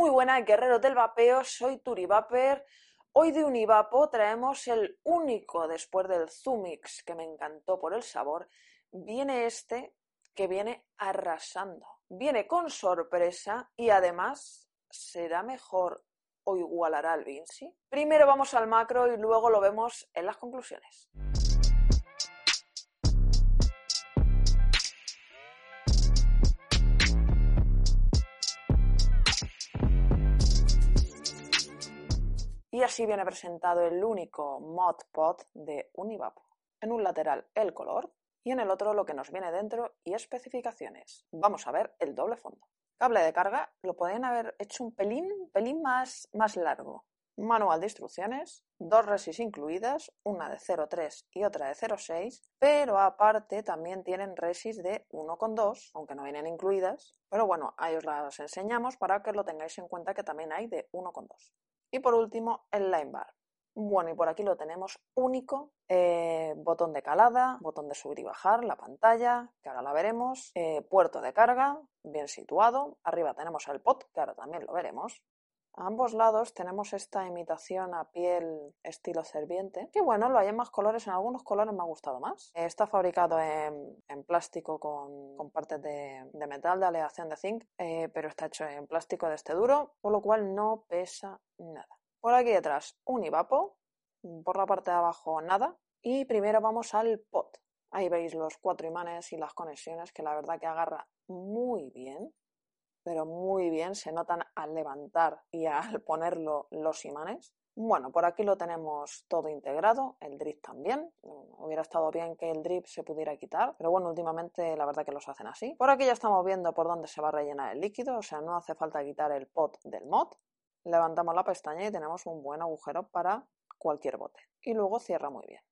Muy buenas, guerreros del vapeo, soy Turi Vaper. Hoy de Univapo traemos el único después del Zumix que me encantó por el sabor. Viene este que viene arrasando. Viene con sorpresa y además será mejor o igualará al Vinci. Primero vamos al macro y luego lo vemos en las conclusiones. Y así viene presentado el único mod pod de Univapo. En un lateral el color y en el otro lo que nos viene dentro y especificaciones. Vamos a ver el doble fondo. Cable de carga lo podrían haber hecho un pelín, pelín más, más largo. Manual de instrucciones, dos resis incluidas, una de 0,3 y otra de 0,6, pero aparte también tienen resis de 1,2, aunque no vienen incluidas, pero bueno, ahí os las enseñamos para que lo tengáis en cuenta que también hay de 1,2. Y por último, el line bar. Bueno, y por aquí lo tenemos único. Eh, botón de calada, botón de subir y bajar, la pantalla, que ahora la veremos. Eh, puerto de carga, bien situado. Arriba tenemos el pot, que ahora también lo veremos. A ambos lados tenemos esta imitación a piel estilo serviente, que bueno, lo hay en más colores, en algunos colores me ha gustado más. Está fabricado en, plástico con, partes de, metal de aleación de zinc, eh, pero está hecho en plástico de este duro, por lo cual no pesa nada. Por aquí detrás un Ivapo, por la parte de abajo nada, y primero vamos al pot. Ahí veis los cuatro imanes y las conexiones que la verdad que agarra muy bien pero muy bien, se notan al levantar y al ponerlo los imanes. Bueno, por aquí lo tenemos todo integrado, el drip también. Hubiera estado bien que el drip se pudiera quitar, pero bueno, últimamente la verdad que los hacen así. Por aquí ya estamos viendo por dónde se va a rellenar el líquido, o sea, no hace falta quitar el pot del mod. Levantamos la pestaña y tenemos un buen agujero para cualquier bote. Y luego cierra muy bien.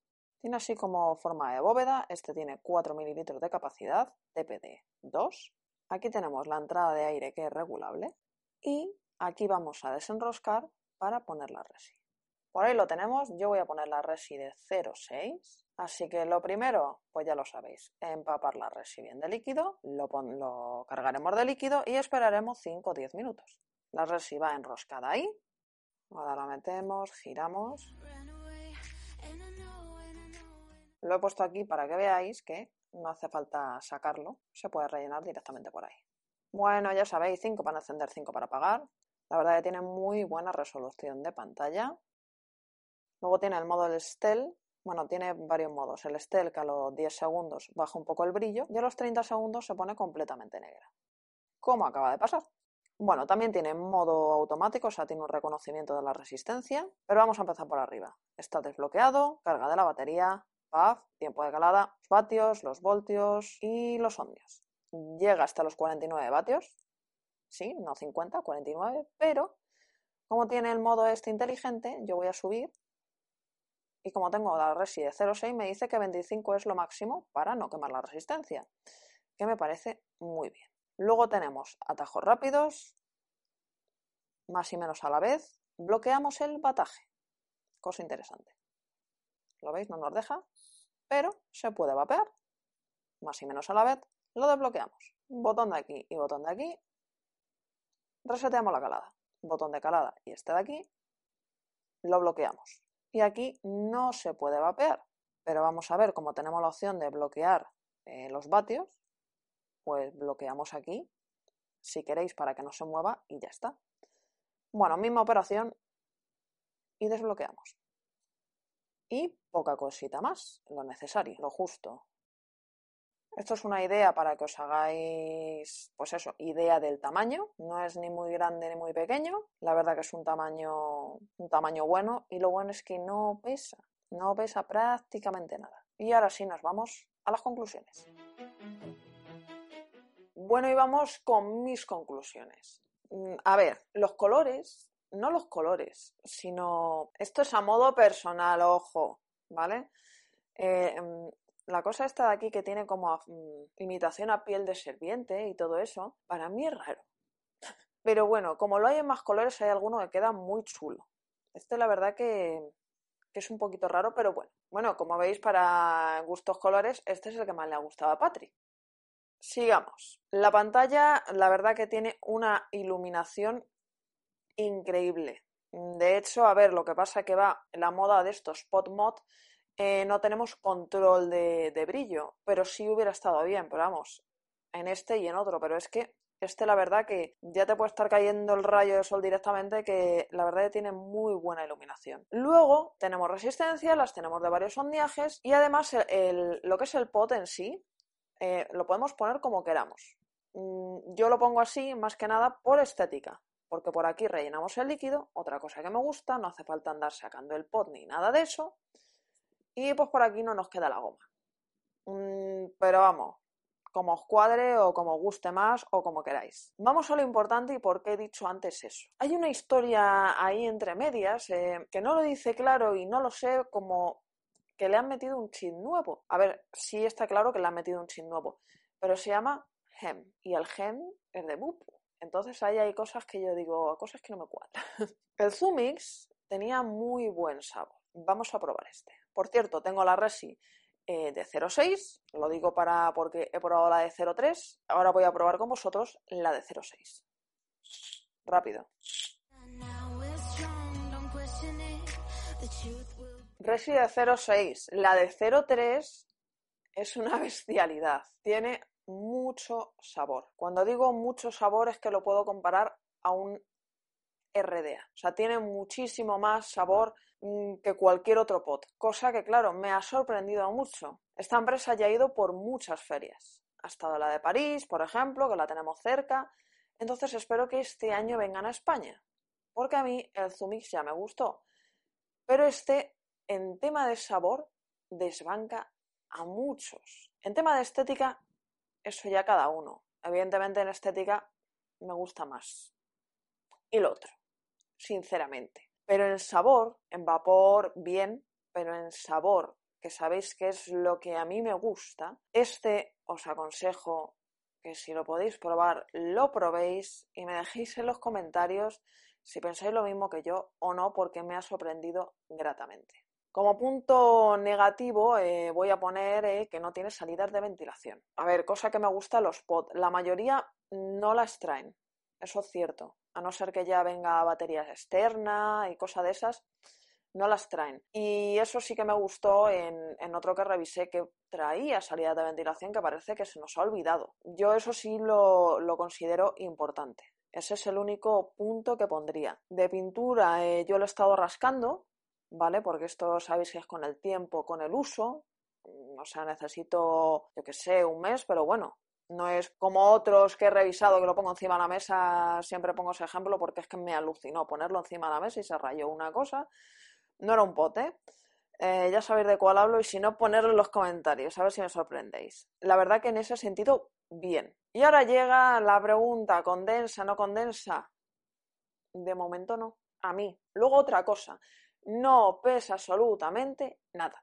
Tiene así como forma de bóveda, este tiene 4 mililitros de capacidad, TPD 2 Aquí tenemos la entrada de aire que es regulable y aquí vamos a desenroscar para poner la resi. Por ahí lo tenemos, yo voy a poner la resi de 0,6, así que lo primero, pues ya lo sabéis, empapar la resi bien de líquido, lo, lo cargaremos de líquido y esperaremos 5 o 10 minutos. La resi va enroscada ahí, ahora la metemos, giramos. Lo he puesto aquí para que veáis que no hace falta sacarlo, se puede rellenar directamente por ahí. Bueno, ya sabéis, 5 para encender, 5 para apagar. La verdad que tiene muy buena resolución de pantalla. Luego tiene el modo del Stealth. Bueno, tiene varios modos. El Stealth que a los 10 segundos baja un poco el brillo y a los 30 segundos se pone completamente negra. ¿Cómo acaba de pasar? Bueno, también tiene modo automático, o sea, tiene un reconocimiento de la resistencia. Pero vamos a empezar por arriba. Está desbloqueado, carga de la batería, Tiempo de calada, los vatios, los voltios y los ohmios. Llega hasta los 49 vatios, sí, no 50, 49, pero como tiene el modo este inteligente, yo voy a subir y como tengo la resi de 0,6 me dice que 25 es lo máximo para no quemar la resistencia, que me parece muy bien. Luego tenemos atajos rápidos, más y menos a la vez, bloqueamos el bataje, cosa interesante. ¿Lo veis? No nos deja, pero se puede vapear. Más y menos a la vez, lo desbloqueamos. Botón de aquí y botón de aquí. Reseteamos la calada. Botón de calada y este de aquí. Lo bloqueamos. Y aquí no se puede vapear. Pero vamos a ver, como tenemos la opción de bloquear eh, los vatios, pues bloqueamos aquí, si queréis, para que no se mueva y ya está. Bueno, misma operación y desbloqueamos y poca cosita más, lo necesario, lo justo. Esto es una idea para que os hagáis, pues eso, idea del tamaño. No es ni muy grande ni muy pequeño. La verdad que es un tamaño, un tamaño bueno y lo bueno es que no pesa, no pesa prácticamente nada. Y ahora sí nos vamos a las conclusiones. Bueno, y vamos con mis conclusiones. Mm, a ver, los colores no los colores, sino esto es a modo personal, ojo, ¿vale? Eh, mm, la cosa esta de aquí que tiene como mm, imitación a piel de serpiente y todo eso, para mí es raro. Pero bueno, como lo hay en más colores, hay alguno que queda muy chulo. Este la verdad que, que es un poquito raro, pero bueno. Bueno, como veis, para gustos colores, este es el que más le ha gustado a Patrick. Sigamos. La pantalla, la verdad que tiene una iluminación increíble. De hecho, a ver, lo que pasa que va la moda de estos pot mod, eh, no tenemos control de, brillo, pero sí hubiera estado bien, pero vamos, en este y en otro, pero es que este la verdad que ya te puede estar cayendo el rayo de sol directamente que la verdad que tiene muy buena iluminación. Luego tenemos resistencia, las tenemos de varios ondeajes y además lo que es el pot en sí eh, lo podemos poner como queramos. Mm, yo lo pongo así más que nada por estética, porque por aquí rellenamos el líquido, otra cosa que me gusta, no hace falta andar sacando el pot ni nada de eso, y pues por aquí no nos queda la goma. Mm, pero vamos, como os cuadre o como os guste más o como queráis. Vamos a lo importante y por qué he dicho antes eso. Hay una historia ahí entre medias eh, que no lo dice claro y no lo sé como que le han metido un chip nuevo. A ver, sí está claro que le han metido un chip nuevo, pero se llama GEM y el GEM es de BUP. Entonces ahí hay cosas que yo digo, cosas que no me cuadran. el Zumix tenía muy buen sabor. Vamos a probar este. Por cierto, tengo la Resi eh, de 0,6, lo digo para porque he probado la de 0,3, ahora voy a probar con vosotros la de 0,6. Rápido. Resi de 0,6, la de 0,3 es una bestialidad, tiene mucho sabor. Cuando digo mucho sabor es que lo puedo comparar a un RDA. O sea, tiene muchísimo más sabor mm, que cualquier otro pot, cosa que, claro, me ha sorprendido mucho. Esta empresa ya ha ido por muchas ferias. Ha estado la de París, por ejemplo, que la tenemos cerca. Entonces espero que este año vengan a España, porque a mí el Zumix ya me gustó. Pero este, en tema de sabor, desbanca a muchos. En tema de estética, eso ya cada uno. Evidentemente en estética me gusta más. Y lo otro sinceramente. Pero en sabor, en vapor, bien, pero en sabor, que sabéis que es lo que a mí me gusta, este os aconsejo que si lo podéis probar, lo probéis y me dejéis en los comentarios si pensáis lo mismo que yo o no, porque me ha sorprendido gratamente. Como punto negativo eh, voy a poner eh, que no tiene salidas de ventilación. A ver, cosa que me gusta los pot. La mayoría no las traen, eso es cierto a no ser que ya venga baterías externas y cosas de esas, no las traen. Y eso sí que me gustó en, otro que revisé que traía salida de ventilación que parece que se nos ha olvidado. Yo eso sí lo, considero importante. Ese es el único punto que pondría. De pintura eh, yo lo he estado rascando, ¿vale? Porque esto sabéis que es con el tiempo, con el uso. O sea, necesito, yo que sé, un mes, pero bueno, no es como otros que he revisado que lo pongo encima de la mesa, siempre pongo ese ejemplo porque es que me alucinó ponerlo encima de la mesa y se rayó una cosa. No era un pote. Eh, ya sabéis de cuál hablo y si no, ponerlo en los comentarios, a ver si me sorprendéis. La verdad que en ese sentido, bien. Y ahora llega la pregunta, ¿condensa, no condensa? De momento no, a mí. Luego otra cosa, no pesa absolutamente nada.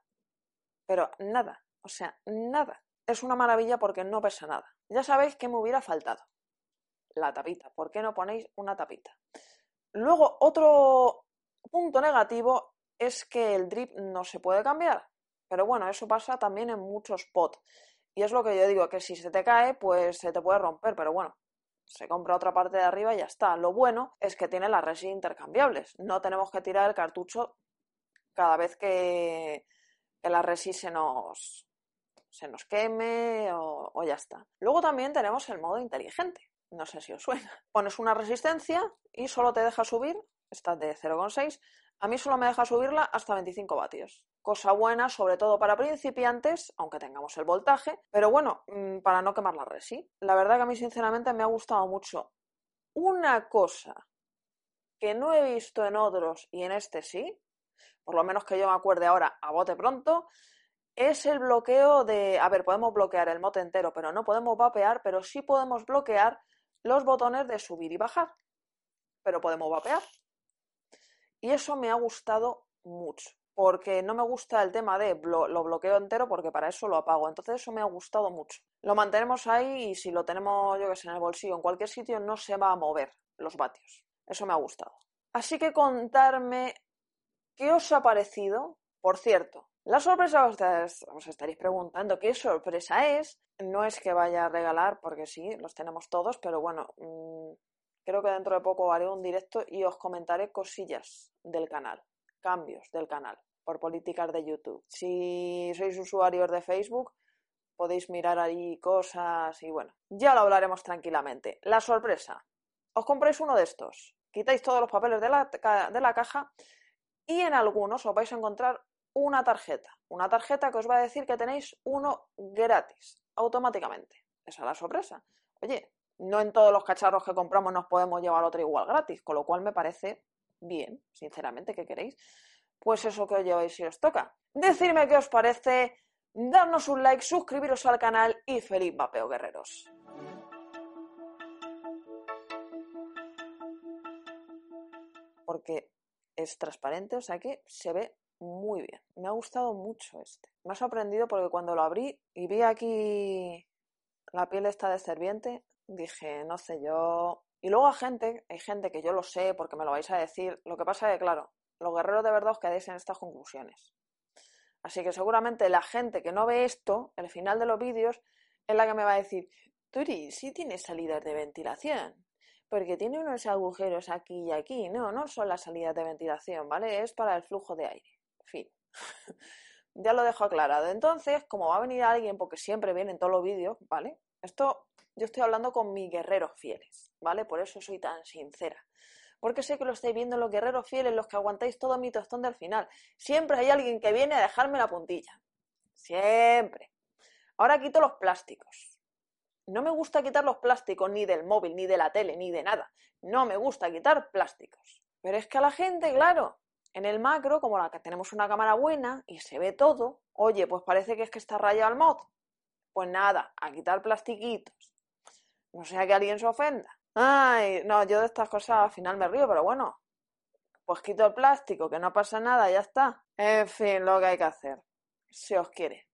Pero nada, o sea, nada. Es una maravilla porque no pesa nada. Ya sabéis que me hubiera faltado. La tapita. ¿Por qué no ponéis una tapita? Luego, otro punto negativo es que el drip no se puede cambiar. Pero bueno, eso pasa también en muchos pots. Y es lo que yo digo, que si se te cae, pues se te puede romper. Pero bueno, se compra otra parte de arriba y ya está. Lo bueno es que tiene las resis intercambiables. No tenemos que tirar el cartucho cada vez que, que la resis se nos, se nos queme o, ya está. Luego también tenemos el modo inteligente. No sé si os suena. Pones una resistencia y solo te deja subir, esta de 0,6, a mí solo me deja subirla hasta 25 vatios. Cosa buena, sobre todo para principiantes, aunque tengamos el voltaje, pero bueno, mm, para no quemar la resi. La verdad que a mí sinceramente me ha gustado mucho. Una cosa que no he visto en otros y en este sí, por lo menos que yo me acuerde ahora a bote pronto, es el bloqueo de, a ver, podemos bloquear el mote entero, pero no podemos vapear, pero sí podemos bloquear los botones de subir y bajar, pero podemos vapear. Y eso me ha gustado mucho, porque no me gusta el tema de lo bloqueo entero, porque para eso lo apago. Entonces eso me ha gustado mucho. Lo mantenemos ahí y si lo tenemos, yo que sé, en el bolsillo, en cualquier sitio, no se va a mover los vatios. Eso me ha gustado. Así que contarme qué os ha parecido. Por cierto, la sorpresa os, estaréis preguntando qué sorpresa es. No es que vaya a regalar, porque sí, los tenemos todos, pero bueno, mm, creo que dentro de poco haré un directo y os comentaré cosillas del canal, cambios del canal por políticas de YouTube. Si sois usuarios de Facebook, podéis mirar ahí cosas y bueno, ya lo hablaremos tranquilamente. La sorpresa. Os compráis uno de estos, quitáis todos los papeles de la, de la caja y en algunos os vais a encontrar una tarjeta. Una tarjeta que os va a decir que tenéis uno gratis, automáticamente. Esa es la sorpresa. Oye, no en todos los cacharros que compramos nos podemos llevar otro igual gratis, con lo cual me parece bien, sinceramente, ¿qué queréis? Pues eso que os lleváis si os toca. Decidme qué os parece, darnos un like, suscribiros al canal y feliz vapeo, guerreros. Porque es transparente, o sea que se ve muy bien. Me ha gustado mucho este. Me ha sorprendido porque cuando lo abrí y vi aquí la piel esta de serviente, dije, no sé yo. Y luego hay gente, hay gente que yo lo sé porque me lo vais a decir. Lo que pasa es que, claro, los guerreros de verdad os quedáis en estas conclusiones. Así que seguramente la gente que no ve esto, el final de los vídeos, es la que me va a decir, Turi, sí tiene salidas de ventilación, porque tiene unos agujeros aquí y aquí. No, no son las salidas de ventilación, ¿vale? Es para el flujo de aire. Fin. ya lo dejo aclarado. Entonces, como va a venir alguien, porque siempre viene en todos los vídeos, ¿vale? Esto yo estoy hablando con mis guerreros fieles, ¿vale? Por eso soy tan sincera. Porque sé que lo estáis viendo los guerreros fieles, los que aguantáis todo mi tostón del final. Siempre hay alguien que viene a dejarme la puntilla. Siempre. Ahora quito los plásticos. No me gusta quitar los plásticos ni del móvil, ni de la tele, ni de nada. No me gusta quitar plásticos. Pero es que a la gente, claro, en el macro, como la que tenemos una cámara buena y se ve todo, oye, pues parece que es que está rayado el mod. Pues nada, a quitar plastiquitos. No sea que alguien se ofenda. Ay, no, yo de estas cosas al final me río, pero bueno, pues quito el plástico, que no pasa nada, ya está. En fin, lo que hay que hacer, si os quiere.